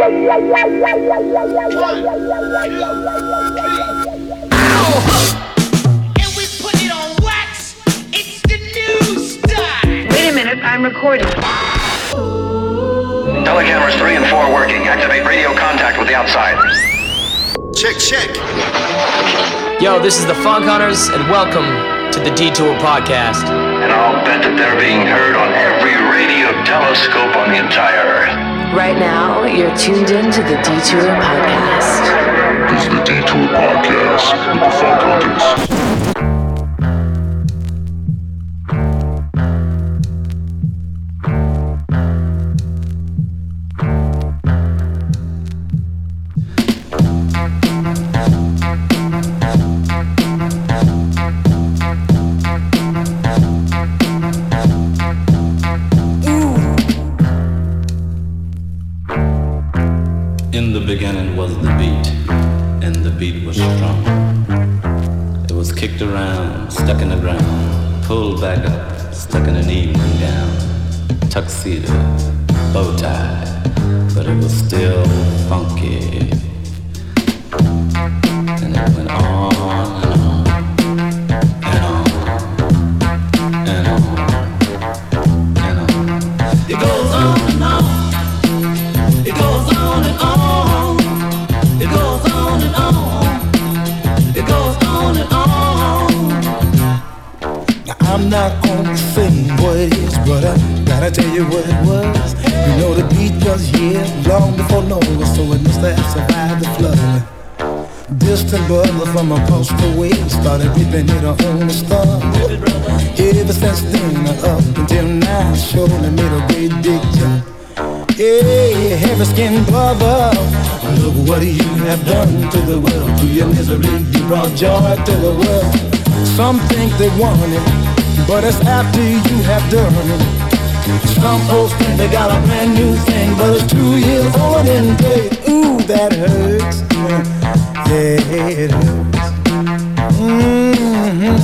Wait a minute, I'm recording. Telecameras 3 and 4 working. Activate radio contact with the outside. Check, check. Yo, this is the Funk Hunters, and welcome to the Detour Podcast. And I'll bet that they're being heard on every radio telescope on the entire Earth. Right now, you're tuned in to the Detour Podcast. This is the Detour Podcast with the Funk Hunters. Tuxedo, long before Noah, so it must have survived the flood. Distant brother from across the way started ripping it on the star. Ever since then, uh, up until now, surely made a great big jump. Hey, heavy skinned brother, look what you have done to the world. To your misery, you brought joy to the world. Some think they want it, but it's after you have done it. Some folks think they got a brand new thing, but it's two years old and dead. Ooh, that hurts. Yeah, it hurts. Mm-hmm.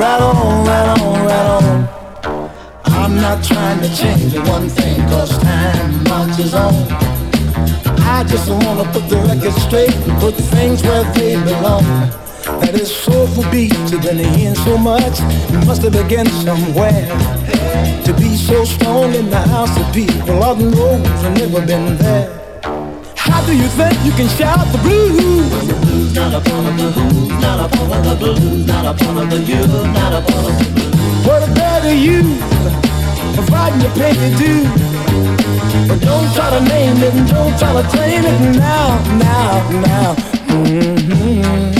Right on, right on, right on. I'm not trying to change one thing, cause time marches on. I just wanna put the record straight and put things where they belong. That is soulful beats have been in so much, it must have begun somewhere. To be so strong in the house of people, Lord knows I've never been there. How do you think you can shout the blues? The blues not a part of the who's, not a part of the blues, not a part of the you, not a part of the blues. What a better you, providing you pay your due. But don't try to name it and don't try to claim it now, now, now. Mm-hmm.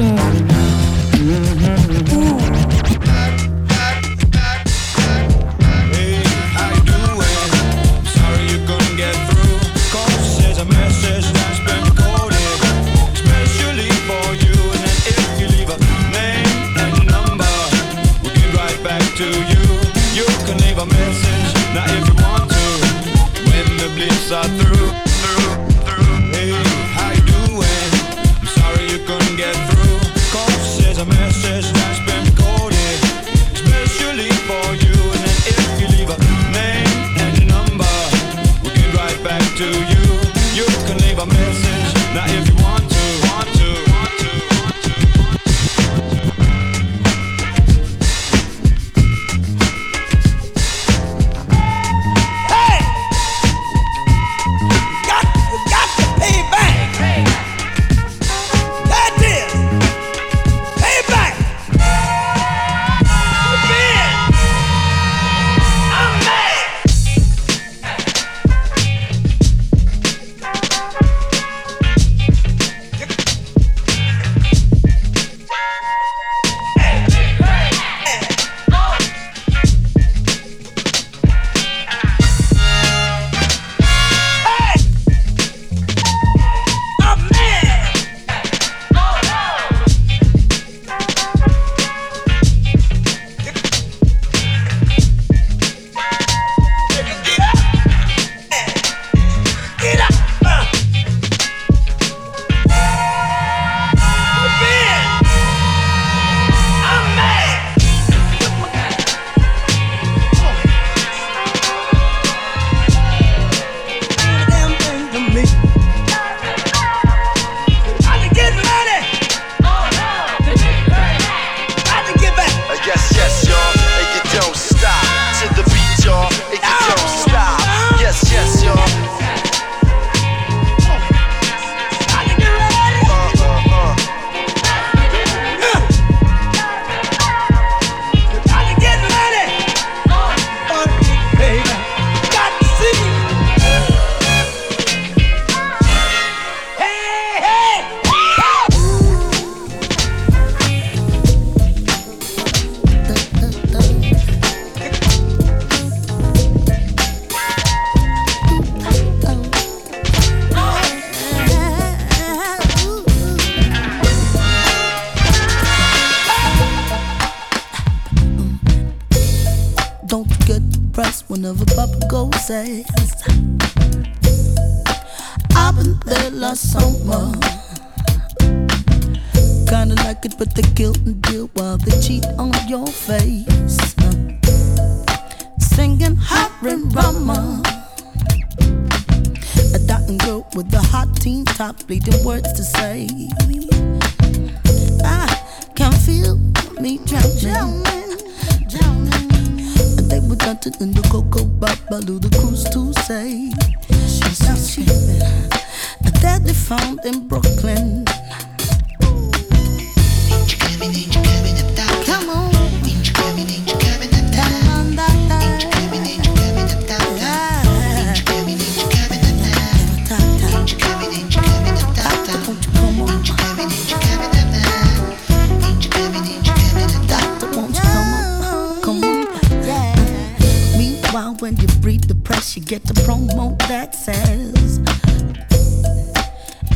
get the promo that says,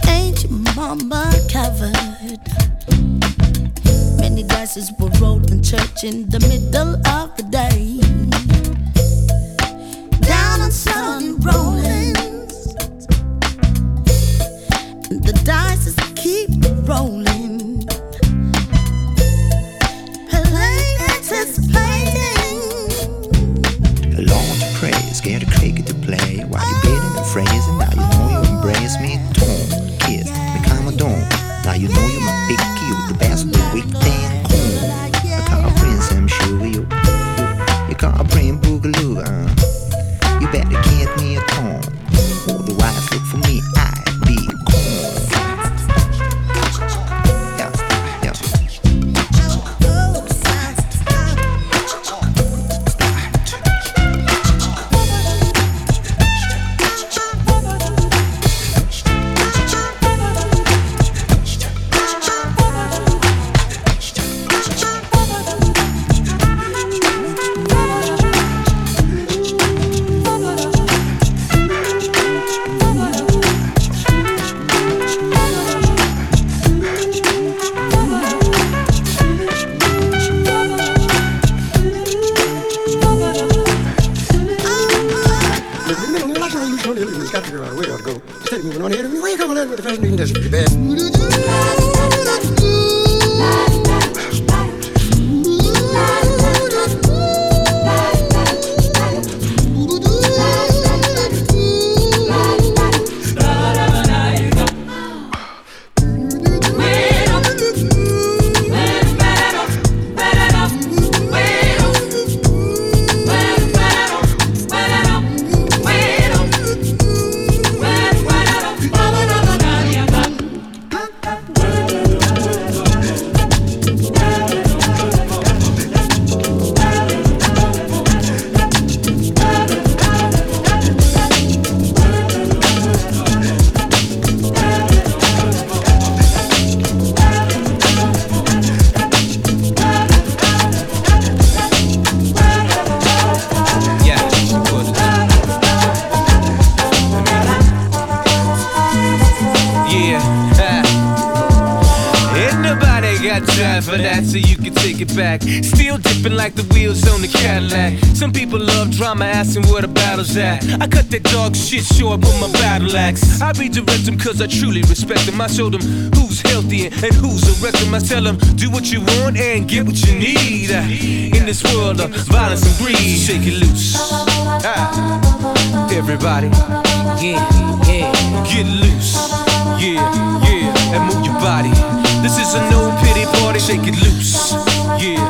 Ain't your mama covered? Many dices were rolled in church in the Yeah, I redirect them cause I truly respect them. I show them who's healthy and who's a rectum. I tell them, do what you want and get what you need. In this world of violence and greed, shake it loose. Ah. Everybody, yeah, yeah, get loose, yeah, yeah, and move your body. This is a no pity party, shake it loose, yeah.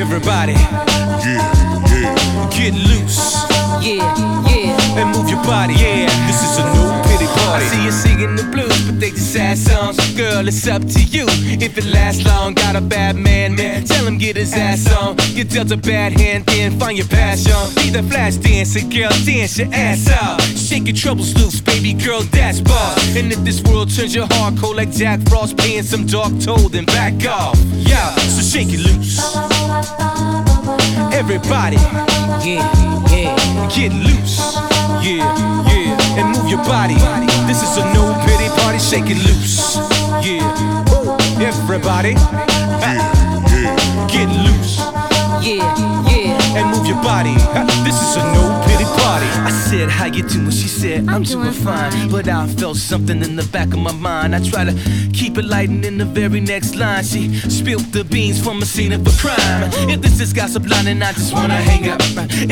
Everybody, yeah, yeah, get loose, yeah, yeah, and move your body, yeah. This is a no. I see you singing the blues, but they just sad songs. Girl, it's up to you. If it lasts long, got a bad man, man, tell him get his ass on. Get dealt a bad hand, then find your passion. Be the flash dancer, girl, dance your ass out. Shake your troubles loose, baby girl, that's boss. And if this world turns your heart cold like Jack Frost, paying some dark toll, then back off. Yeah, so shake it loose. Everybody, yeah, yeah, get loose. Yeah, yeah, and move your body. This is a no pity party, shake it loose. Yeah, everybody, yeah, ah. yeah, get loose. Yeah, yeah, and move your everybody. Ah, this is a no pity party. I said, How you doing? She said, I'm doing fine. But I felt something in the back of my mind. I try to keep it light, and in the very next line, she spilled the beans from a scene of a crime. If this is gossip line, and I just wanna hang up.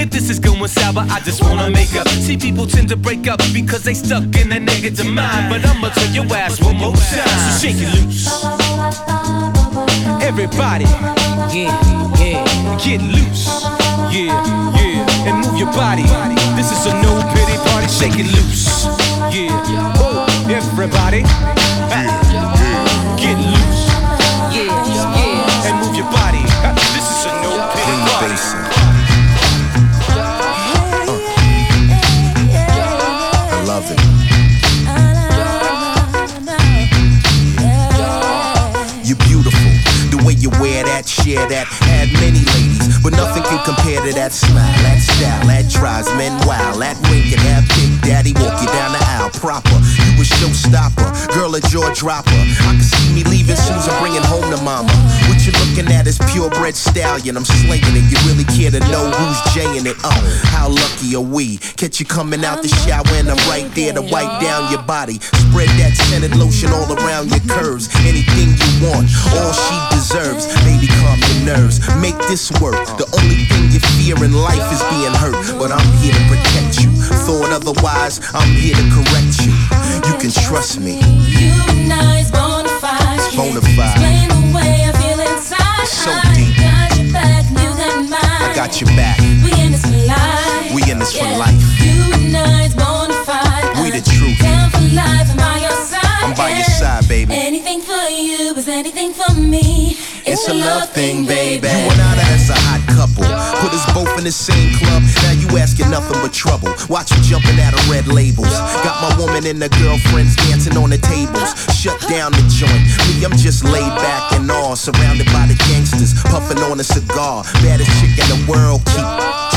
If this is going sour, I just wanna make up. See, people tend to break up because they stuck in a negative mind. But I'ma turn your ass one more time. So shake it loose. Everybody, yeah, yeah, get loose, yeah, yeah, and move your body. This is a no pity party, shake it loose, yeah. Oh, everybody, get loose, yeah, yeah, and move your body. This is a no pity party. I love it. You're beautiful. The way you wear that, share that. Had many ladies, but nothing can compare to that smile, that style, that drives men wild. That wink can have Big Daddy walk you down the aisle proper. You a showstopper, girl a jaw dropper. I can see me leaving Susan, bringing home to mama. What you looking at is purebred stallion. I'm slinging it. You really care to know who's jaying it? Oh, how lucky are we? Catch you coming out the shower and I'm right there to wipe down your body. Spread that scented lotion all around your curves. Anything you want, all she deserves. Baby, calm your nerves. Make this work. The only thing you fear in life is being hurt. But I'm here to protect you. Thought otherwise, I'm here to correct you. You can trust me. You and I's bona fide. Bona fide. Got your back. We in this for life. We in this for Yeah. life. You and I's born to fight. We the truth. Down for life, I'm by your side. I'm by your side, baby. Anything for you is anything for me. It's a love thing, baby. You and I, that's a hot couple. Put us both in the same club. Now you asking nothing but trouble. Watch you jumping out of red labels. Got my woman and the girlfriends dancing on the tables. Shut down the joint. Me, I'm just laid back and all, surrounded by the gangsters, puffing on a cigar. Baddest chick in the world, keep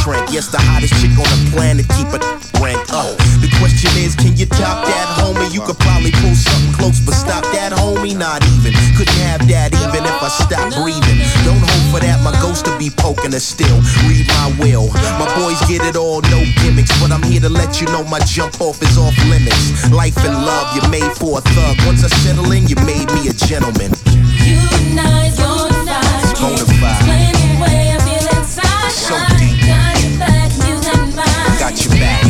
Trent. Yes, the hottest chick on the planet, keep it rank up. The question is, can you top that, homie? You could probably pull something close, but stop that, homie. Not even. Couldn't have that even if I stopped breathing. Don't hope for that, my ghost to be poking us still. Read my will. My boys get it all, no gimmicks, but I'm here to let you know my jump off is off limits. Life and love, you made for a thug. Once I settle in, you made me a gentleman. You and I's bona fide. Bona fide. Explain the I feel inside. So deep. got your back, you got mine. Got your back.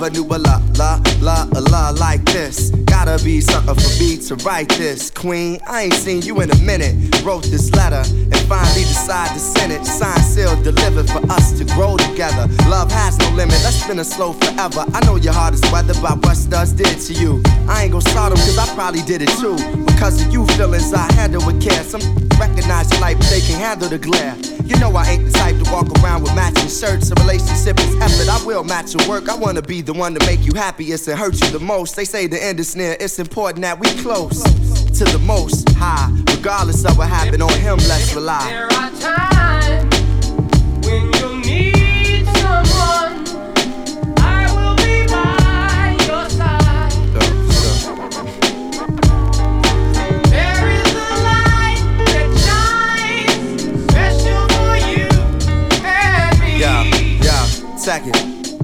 Never knew a la la la a la like this. Gotta be something for me to write this. Queen, I ain't seen you in a minute. Wrote this letter finally decided to send it. Signed, sealed, delivered for us to grow together. Love has no limit, let's spin it slow forever. I know your heart is weathered by what studs did to you. I ain't gon' start them cause I probably did it too. Because of you feelings I handle with care. Some recognize your light, but they can't handle the glare. You know I ain't the type to walk around with matching shirts. A relationship is effort. I will match your work. I wanna be the one to make you happiest and hurt you the most. They say the end is near. It's important that we close to the most high. Regardless of what happened on him, let's rely. There are times when you'll need someone. I will be by your side. There is a light that shines special for you and me. Yeah, yeah, second.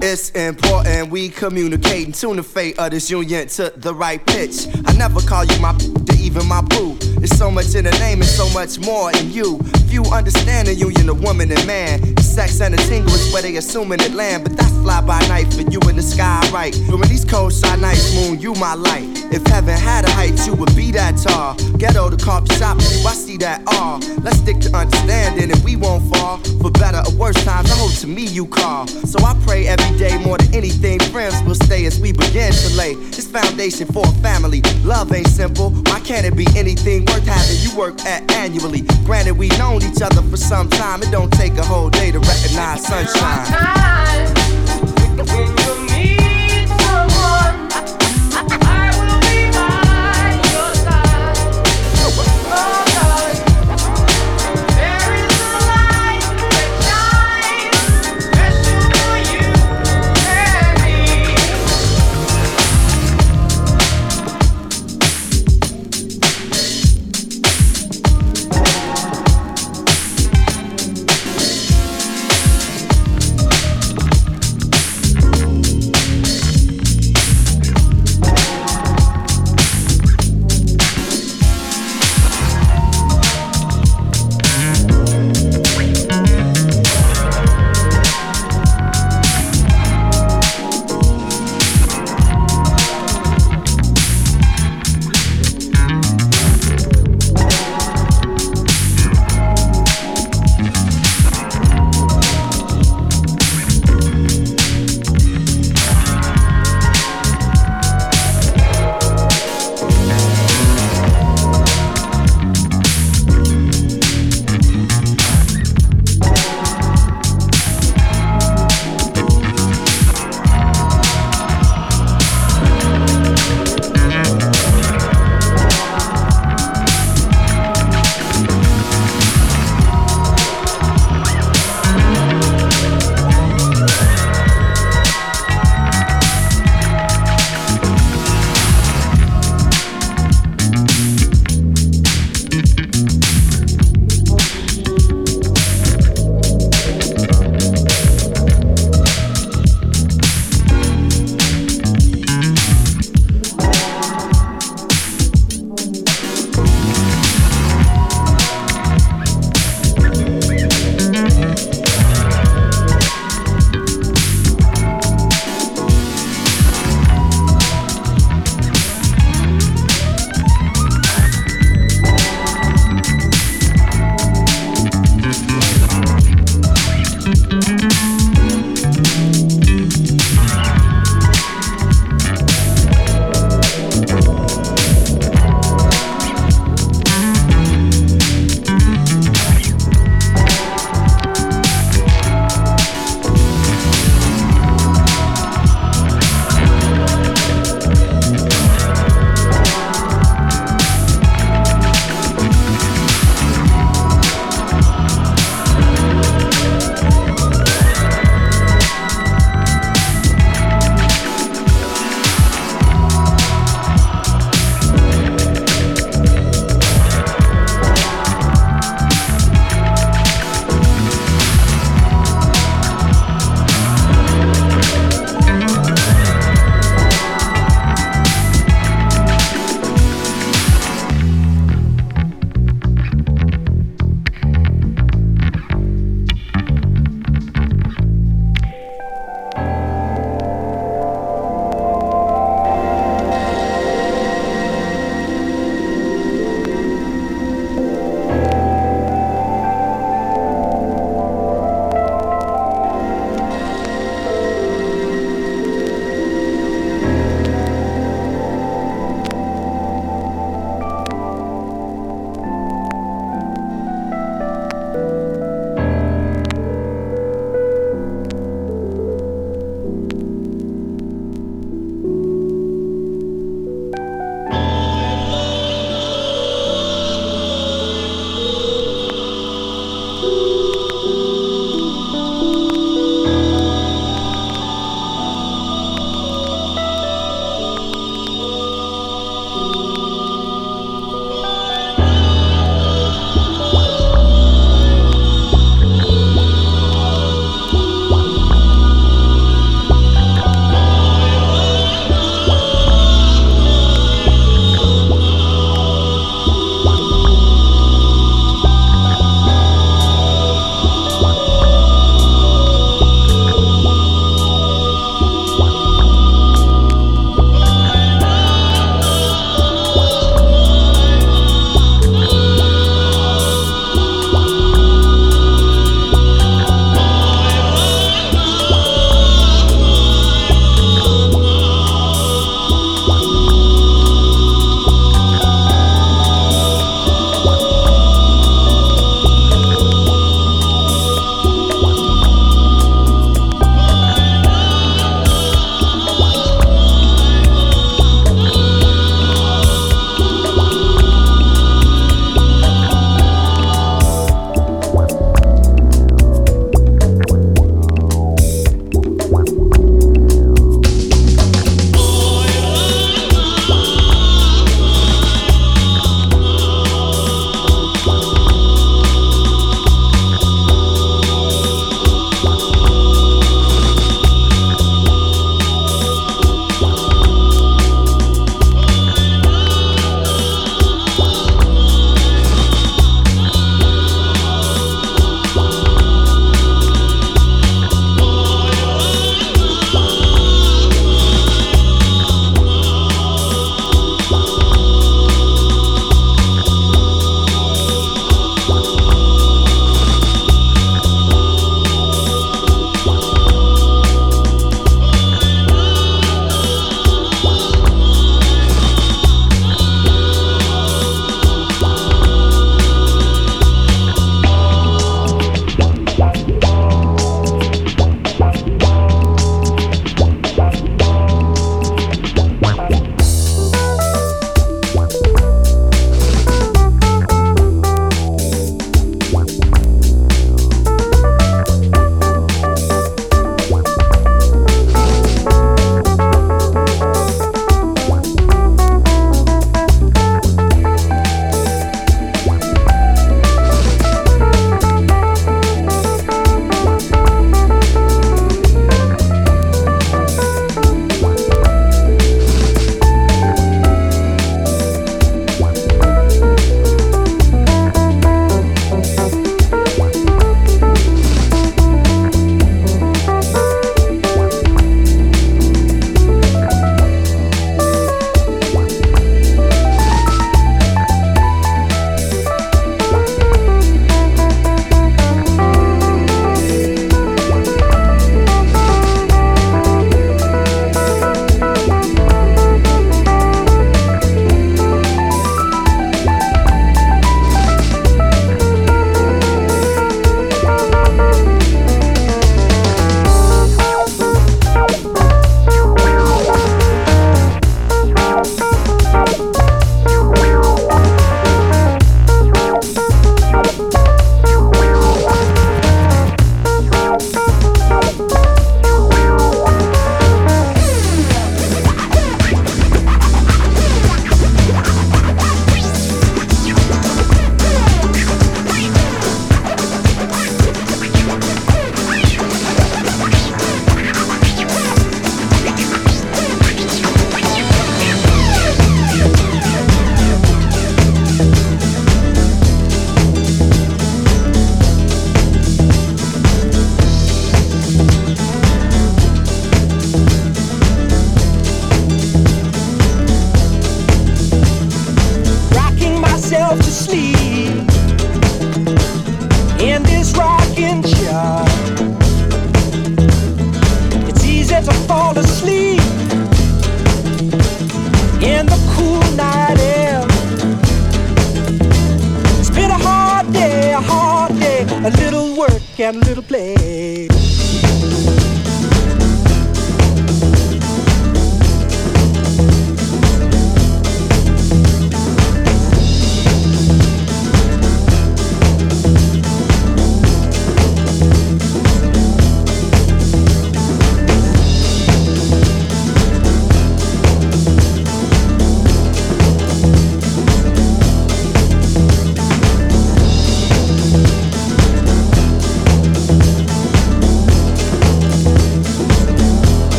It's important we communicate and tune the fate of this union to the right pitch. I never call you my to even my boo. There's so much in the name and so much more in you. Few understand the union of woman and man. Sex and a tingle is where they assuming it land, but that's fly by night for you in the sky, right? During these cold shy nights, moon, you my light. If heaven had a height, you would be that tall. Ghetto the coffee shop, I see that all. Let's stick to understanding and we won't fall. For better or worse times, I hope to me you call. So I pray every day more than anything, friends will stay as we begin to lay this foundation for a family. Love ain't simple. Why can't it be anything worth having you work at annually? Granted, we known each other for some time. It don't take a whole day to recognize sunshine.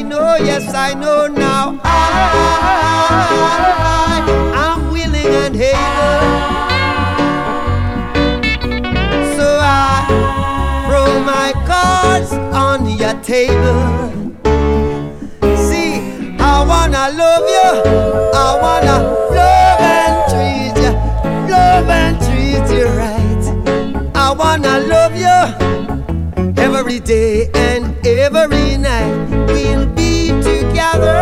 I know, yes, I know now. I, I'm willing and able. So I throw my cards on your table. See, I wanna love you, I wanna love and treat you, love and treat you right. I wanna love you every day and every night we'll be together.